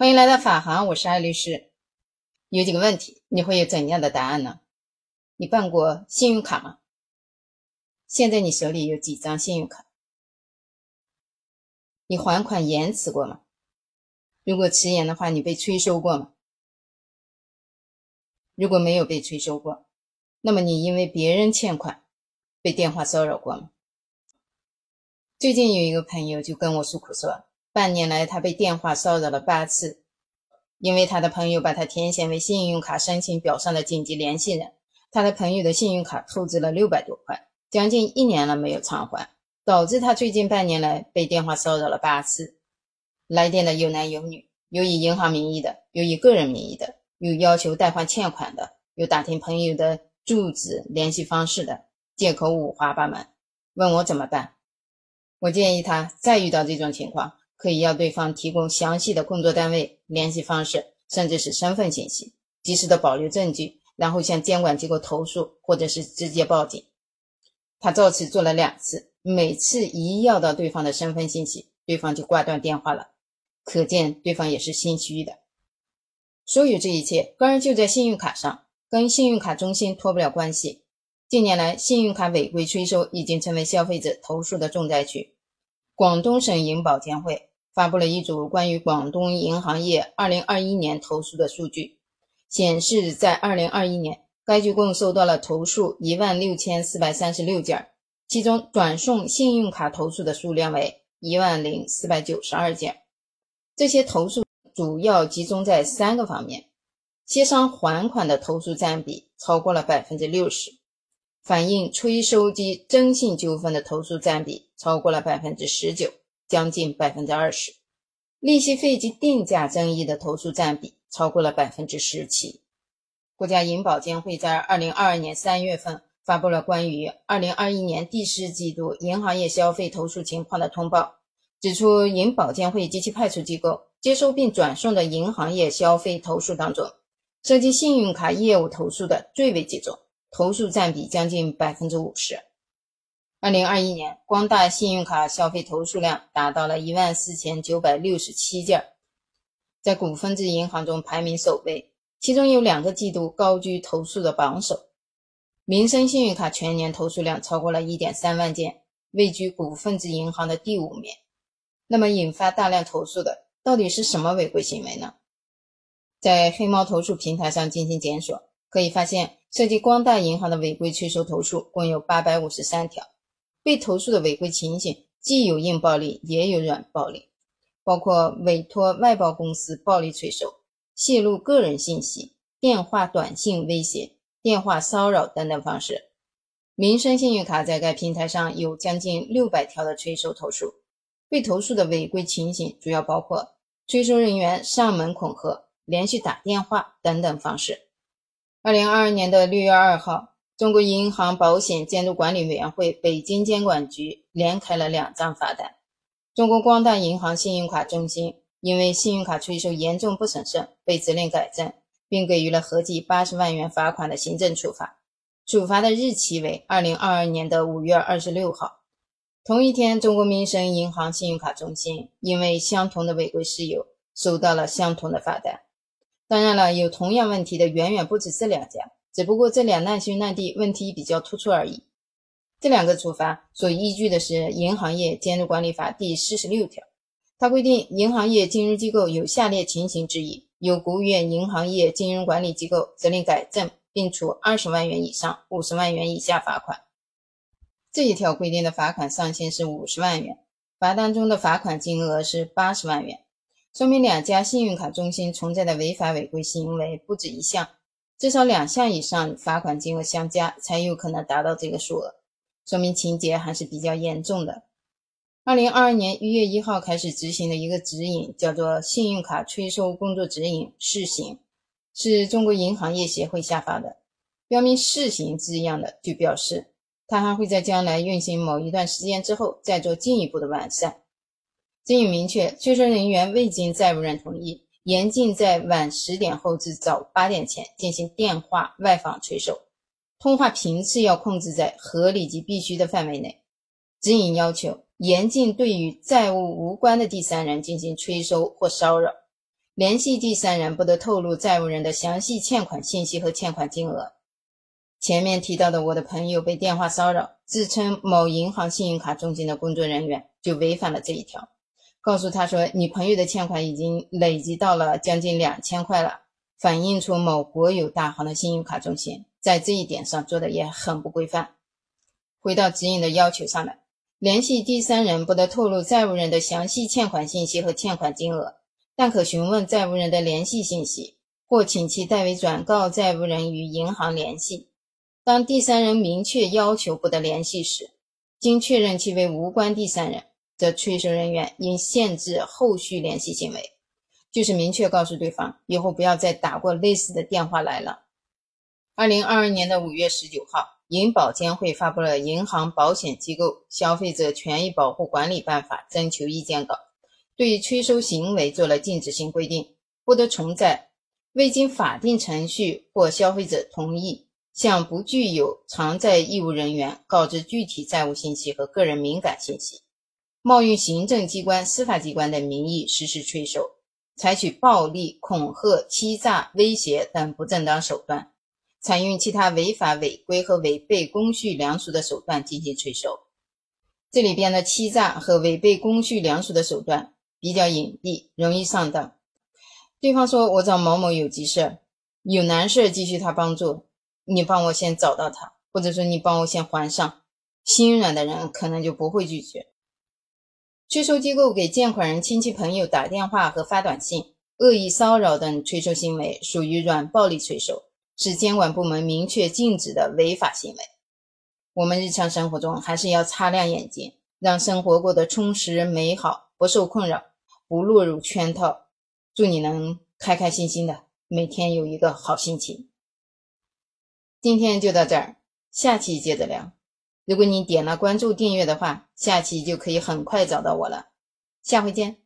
欢迎来到法航，我是艾律师。有几个问题，你会有怎样的答案呢？你办过信用卡吗？现在你手里有几张信用卡？你还款延迟过吗？如果迟延的话，你被催收过吗？如果没有被催收过，那么你因为别人欠款被电话骚扰过吗？最近有一个朋友就跟我诉苦说。半年来，他被电话骚扰了八次，因为他的朋友把他填写为信用卡申请表上的紧急联系人，他的朋友的信用卡透支了六百多块，将近一年了没有偿还，导致他最近半年来被电话骚扰了八次。来电的有男有女，有以银行名义的，有以个人名义的，有要求代还欠款的，有打听朋友的住址、联系方式的，借口五花八门。问我怎么办？我建议他再遇到这种情况。可以要对方提供详细的工作单位、联系方式，甚至是身份信息，及时的保留证据，然后向监管机构投诉，或者是直接报警。他照此做了两次，每次一要到对方的身份信息，对方就挂断电话了，可见对方也是心虚的。所有这一切根儿就在信用卡上，跟信用卡中心脱不了关系。近年来，信用卡违规催收已经成为消费者投诉的重灾区。广东省银保监会。发布了一组关于广东银行业2021年投诉的数据，显示，在2021年，该局共收到了投诉1万6436件，其中转送信用卡投诉的数量为1万零492件。这些投诉主要集中在三个方面：协商还款的投诉占比超过了60%，反映催收及征信纠纷的投诉占比超过了19%。将近百分之二十，利息费及定价争议的投诉占比超过了百分之十七。国家银保监会在二零二二年三月份发布了关于二零二一年第四季度银行业消费投诉情况的通报，指出，银保监会及其派出机构接收并转送的银行业消费投诉当中，涉及信用卡业务投诉的最为集中，投诉占比将近百分之五十。二零二一年，光大信用卡消费投诉量达到了一万四千九百六十七件，在股份制银行中排名首位。其中有两个季度高居投诉的榜首。民生信用卡全年投诉量超过了一点三万件，位居股份制银行的第五名。那么，引发大量投诉的到底是什么违规行为呢？在黑猫投诉平台上进行检索，可以发现涉及光大银行的违规催收投诉共有八百五十三条。被投诉的违规情形既有硬暴力，也有软暴力，包括委托外包公司暴力催收、泄露个人信息、电话、短信威胁、电话骚扰等等方式。民生信用卡在该平台上有将近六百条的催收投诉，被投诉的违规情形主要包括催收人员上门恐吓、连续打电话等等方式。二零二二年的六月二号。中国银行保险监督管理委员会北京监管局连开了两张罚单。中国光大银行信用卡中心因为信用卡催收严重不审慎，被责令改正，并给予了合计八十万元罚款的行政处罚。处罚的日期为二零二二年的五月二十六号。同一天，中国民生银行信用卡中心因为相同的违规事由，收到了相同的罚单。当然了，有同样问题的远远不止这两家。只不过这两难兄难弟问题比较突出而已。这两个处罚所依据的是《银行业监督管理法》第四十六条，它规定银行业金融机构有下列情形之一，由国务院银行业金融管理机构责令改正，并处二十万元以上五十万元以下罚款。这一条规定的罚款上限是五十万元，罚单中的罚款金额是八十万元，说明两家信用卡中心存在的违法违规行为不止一项。至少两项以上罚款金额相加，才有可能达到这个数额，说明情节还是比较严重的。二零二二年一月一号开始执行的一个指引，叫做《信用卡催收工作指引（试行）》，是中国银行业协会下发的。标明“试行”字样的，就表示它还会在将来运行某一段时间之后，再做进一步的完善。指引明确，催收人员未经债务人同意。严禁在晚十点后至早八点前进行电话外访催收，通话频次要控制在合理及必须的范围内。指引要求，严禁对与债务无关的第三人进行催收或骚扰。联系第三人不得透露债务人的详细欠款信息和欠款金额。前面提到的我的朋友被电话骚扰，自称某银行信用卡中心的工作人员就违反了这一条，告诉他说你朋友的欠款已经累积到了将近两千块了，反映出某国有大行的信用卡中心在这一点上做的也很不规范。回到指引的要求上来，联系第三人不得透露债务人的详细欠款信息和欠款金额。但可询问债务人的联系信息，或请其代为转告债务人与银行联系。当第三人明确要求不得联系时，经确认其为无关第三人，则催收人员应限制后续联系行为，就是明确告诉对方以后不要再打过类似的电话来了。二零二二年的五月十九号，银保监会发布了《银行保险机构消费者权益保护管理办法》征求意见稿。对催收行为做了禁止性规定，不得存在未经法定程序或消费者同意，向不具有偿债义务人员告知具体债务信息和个人敏感信息，冒用行政机关、司法机关的名义实施催收，采取暴力、恐吓、欺诈、威胁等不正当手段，采用其他违法违规和违背公序良俗的手段进行催收。这里边的欺诈和违背公序良俗的手段。比较隐蔽，容易上当。对方说：“我找某某有急事，有难事，急需他帮助，你帮我先找到他，或者说你帮我先还上。”心软的人可能就不会拒绝。催收机构给借款人亲戚朋友打电话和发短信，恶意骚扰等催收行为属于软暴力催收，是监管部门明确禁止的违法行为。我们日常生活中还是要擦亮眼睛，让生活过得充实美好，不受困扰。不落入圈套，祝你能开开心心的，每天有一个好心情。今天就到这儿，下期接着聊。如果你点了关注订阅的话，下期就可以很快找到我了。下回见。